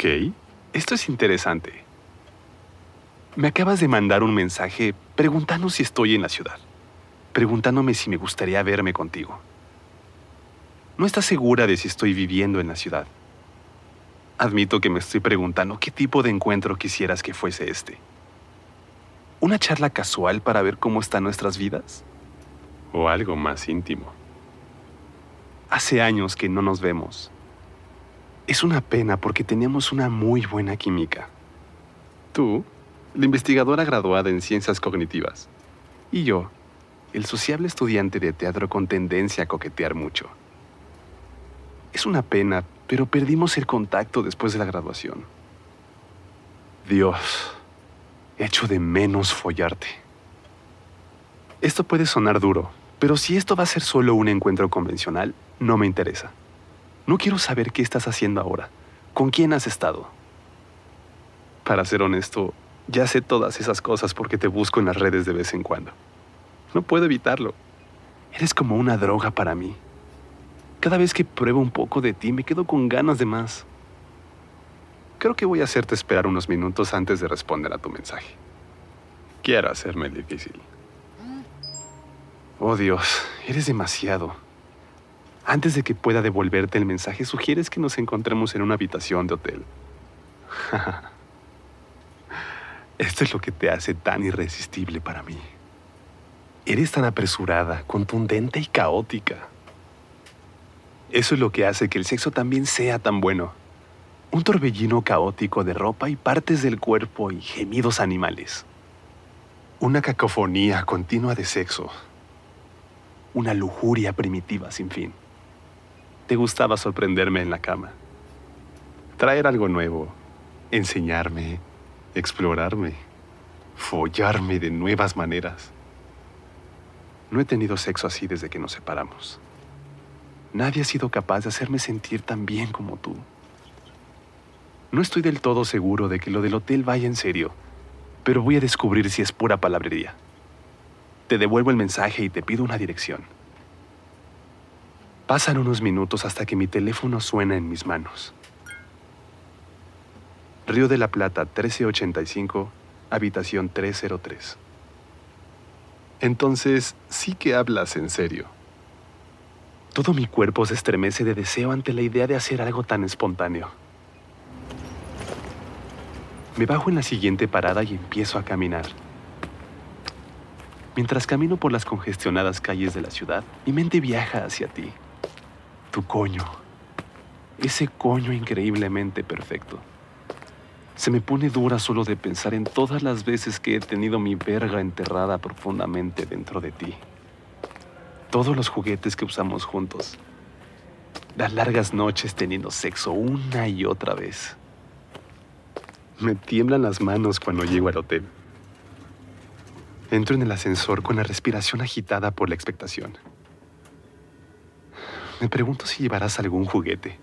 Ok. Esto es interesante. Me acabas de mandar un mensaje preguntando si estoy en la ciudad. Preguntándome si me gustaría verme contigo. No estás segura de si estoy viviendo en la ciudad. Admito que me estoy preguntando qué tipo de encuentro quisieras que fuese este. ¿Una charla casual para ver cómo están nuestras vidas? ¿O algo más íntimo? Hace años que no nos vemos. Es una pena porque teníamos una muy buena química. Tú, la investigadora graduada en ciencias cognitivas, y yo, el sociable estudiante de teatro con tendencia a coquetear mucho. Es una pena, pero perdimos el contacto después de la graduación. Dios, echo de menos follarte. Esto puede sonar duro, pero si esto va a ser solo un encuentro convencional, no me interesa. No quiero saber qué estás haciendo ahora. ¿Con quién has estado? Para ser honesto, ya sé todas esas cosas porque te busco en las redes de vez en cuando. No puedo evitarlo. Eres como una droga para mí. Cada vez que pruebo un poco de ti me quedo con ganas de más. Creo que voy a hacerte esperar unos minutos antes de responder a tu mensaje. Quiero hacerme difícil. Oh Dios, eres demasiado. Antes de que pueda devolverte el mensaje, sugieres que nos encontremos en una habitación de hotel. Esto es lo que te hace tan irresistible para mí. Eres tan apresurada, contundente y caótica. Eso es lo que hace que el sexo también sea tan bueno. Un torbellino caótico de ropa y partes del cuerpo y gemidos animales. Una cacofonía continua de sexo una lujuria primitiva sin fin. Te gustaba sorprenderme en la cama, traer algo nuevo, enseñarme, explorarme, follarme de nuevas maneras. No he tenido sexo así desde que nos separamos. Nadie ha sido capaz de hacerme sentir tan bien como tú. No estoy del todo seguro de que lo del hotel vaya en serio, pero voy a descubrir si es pura palabrería. Te devuelvo el mensaje y te pido una dirección. Pasan unos minutos hasta que mi teléfono suena en mis manos. Río de la Plata 1385, habitación 303. Entonces, sí que hablas en serio. Todo mi cuerpo se estremece de deseo ante la idea de hacer algo tan espontáneo. Me bajo en la siguiente parada y empiezo a caminar. Mientras camino por las congestionadas calles de la ciudad, mi mente viaja hacia ti. Tu coño. Ese coño increíblemente perfecto. Se me pone dura solo de pensar en todas las veces que he tenido mi verga enterrada profundamente dentro de ti. Todos los juguetes que usamos juntos. Las largas noches teniendo sexo una y otra vez. Me tiemblan las manos cuando llego al hotel. Entro en el ascensor con la respiración agitada por la expectación. Me pregunto si llevarás algún juguete.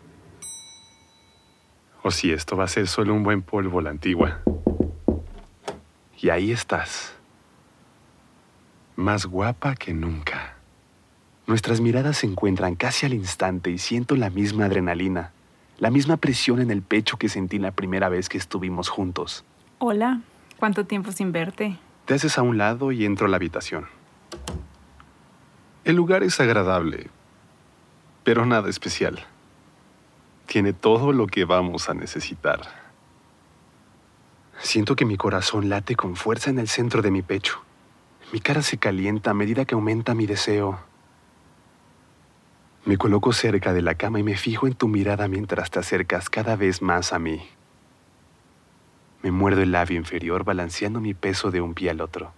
O si esto va a ser solo un buen polvo la antigua. Y ahí estás. Más guapa que nunca. Nuestras miradas se encuentran casi al instante y siento la misma adrenalina, la misma presión en el pecho que sentí la primera vez que estuvimos juntos. Hola, ¿cuánto tiempo sin verte? Te haces a un lado y entro a la habitación. El lugar es agradable, pero nada especial. Tiene todo lo que vamos a necesitar. Siento que mi corazón late con fuerza en el centro de mi pecho. Mi cara se calienta a medida que aumenta mi deseo. Me coloco cerca de la cama y me fijo en tu mirada mientras te acercas cada vez más a mí. Me muerdo el labio inferior balanceando mi peso de un pie al otro.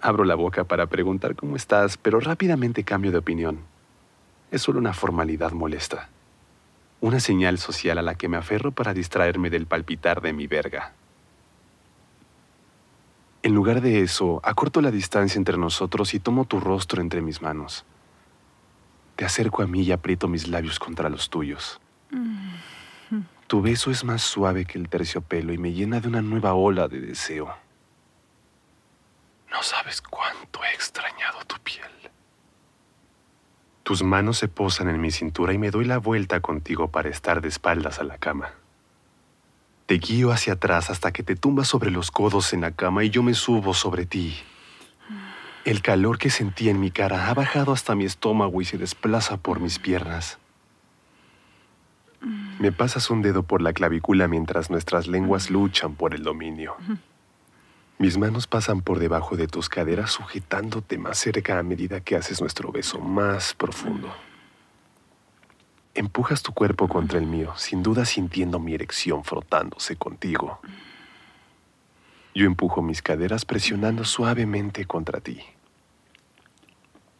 Abro la boca para preguntar cómo estás, pero rápidamente cambio de opinión. Es solo una formalidad molesta. Una señal social a la que me aferro para distraerme del palpitar de mi verga. En lugar de eso, acorto la distancia entre nosotros y tomo tu rostro entre mis manos. Te acerco a mí y aprieto mis labios contra los tuyos. Tu beso es más suave que el terciopelo y me llena de una nueva ola de deseo. No sabes cuánto he extrañado tu piel. Tu Tus manos se posan en mi cintura y me doy la vuelta contigo para estar de espaldas a la cama. Te guío hacia atrás hasta que te tumbas sobre los codos en la cama y yo me subo sobre ti. El calor que sentí en mi cara ha bajado hasta mi estómago y se desplaza por mis piernas. Me pasas un dedo por la clavícula mientras nuestras lenguas luchan por el dominio. Mis manos pasan por debajo de tus caderas sujetándote más cerca a medida que haces nuestro beso más profundo. Empujas tu cuerpo contra el mío, sin duda sintiendo mi erección frotándose contigo. Yo empujo mis caderas presionando suavemente contra ti.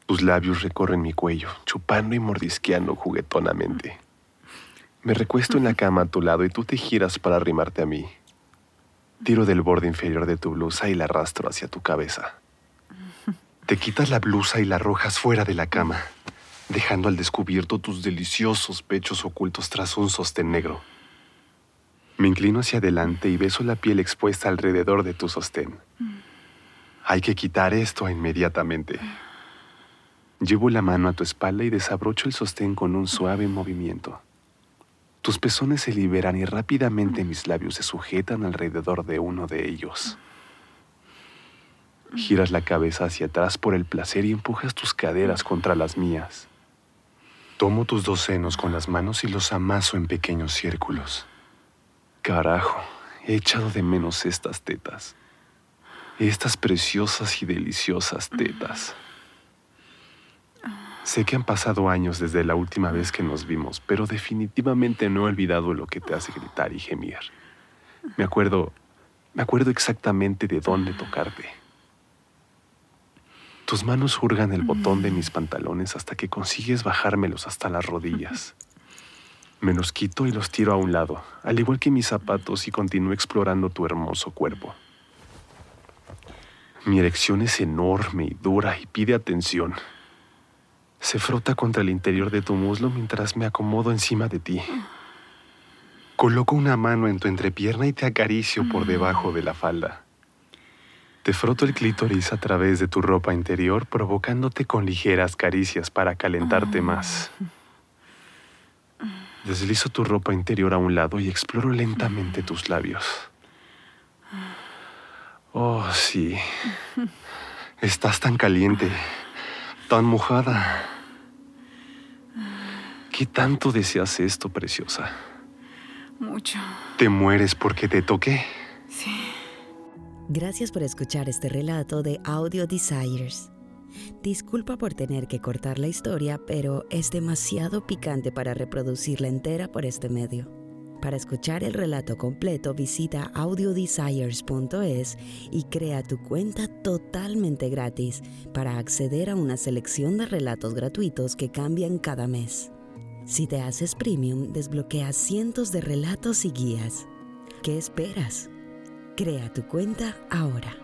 Tus labios recorren mi cuello, chupando y mordisqueando juguetonamente. Me recuesto en la cama a tu lado y tú te giras para arrimarte a mí. Tiro del borde inferior de tu blusa y la arrastro hacia tu cabeza. Te quitas la blusa y la arrojas fuera de la cama, dejando al descubierto tus deliciosos pechos ocultos tras un sostén negro. Me inclino hacia adelante y beso la piel expuesta alrededor de tu sostén. Hay que quitar esto inmediatamente. Llevo la mano a tu espalda y desabrocho el sostén con un suave movimiento. Tus pezones se liberan y rápidamente mis labios se sujetan alrededor de uno de ellos. Giras la cabeza hacia atrás por el placer y empujas tus caderas contra las mías. Tomo tus dos senos con las manos y los amaso en pequeños círculos. Carajo, he echado de menos estas tetas. Estas preciosas y deliciosas tetas. Sé que han pasado años desde la última vez que nos vimos, pero definitivamente no he olvidado lo que te hace gritar y gemir. Me acuerdo, me acuerdo exactamente de dónde tocarte. Tus manos hurgan el botón de mis pantalones hasta que consigues bajármelos hasta las rodillas. Me los quito y los tiro a un lado, al igual que mis zapatos, y continúo explorando tu hermoso cuerpo. Mi erección es enorme y dura y pide atención. Se frota contra el interior de tu muslo mientras me acomodo encima de ti. Coloco una mano en tu entrepierna y te acaricio por debajo de la falda. Te froto el clítoris a través de tu ropa interior, provocándote con ligeras caricias para calentarte más. Deslizo tu ropa interior a un lado y exploro lentamente tus labios. Oh, sí. Estás tan caliente, tan mojada. ¿Qué tanto deseas esto, preciosa? Mucho. ¿Te mueres porque te toqué? Sí. Gracias por escuchar este relato de Audio Desires. Disculpa por tener que cortar la historia, pero es demasiado picante para reproducirla entera por este medio. Para escuchar el relato completo visita audiodesires.es y crea tu cuenta totalmente gratis para acceder a una selección de relatos gratuitos que cambian cada mes. Si te haces premium, desbloqueas cientos de relatos y guías. ¿Qué esperas? Crea tu cuenta ahora.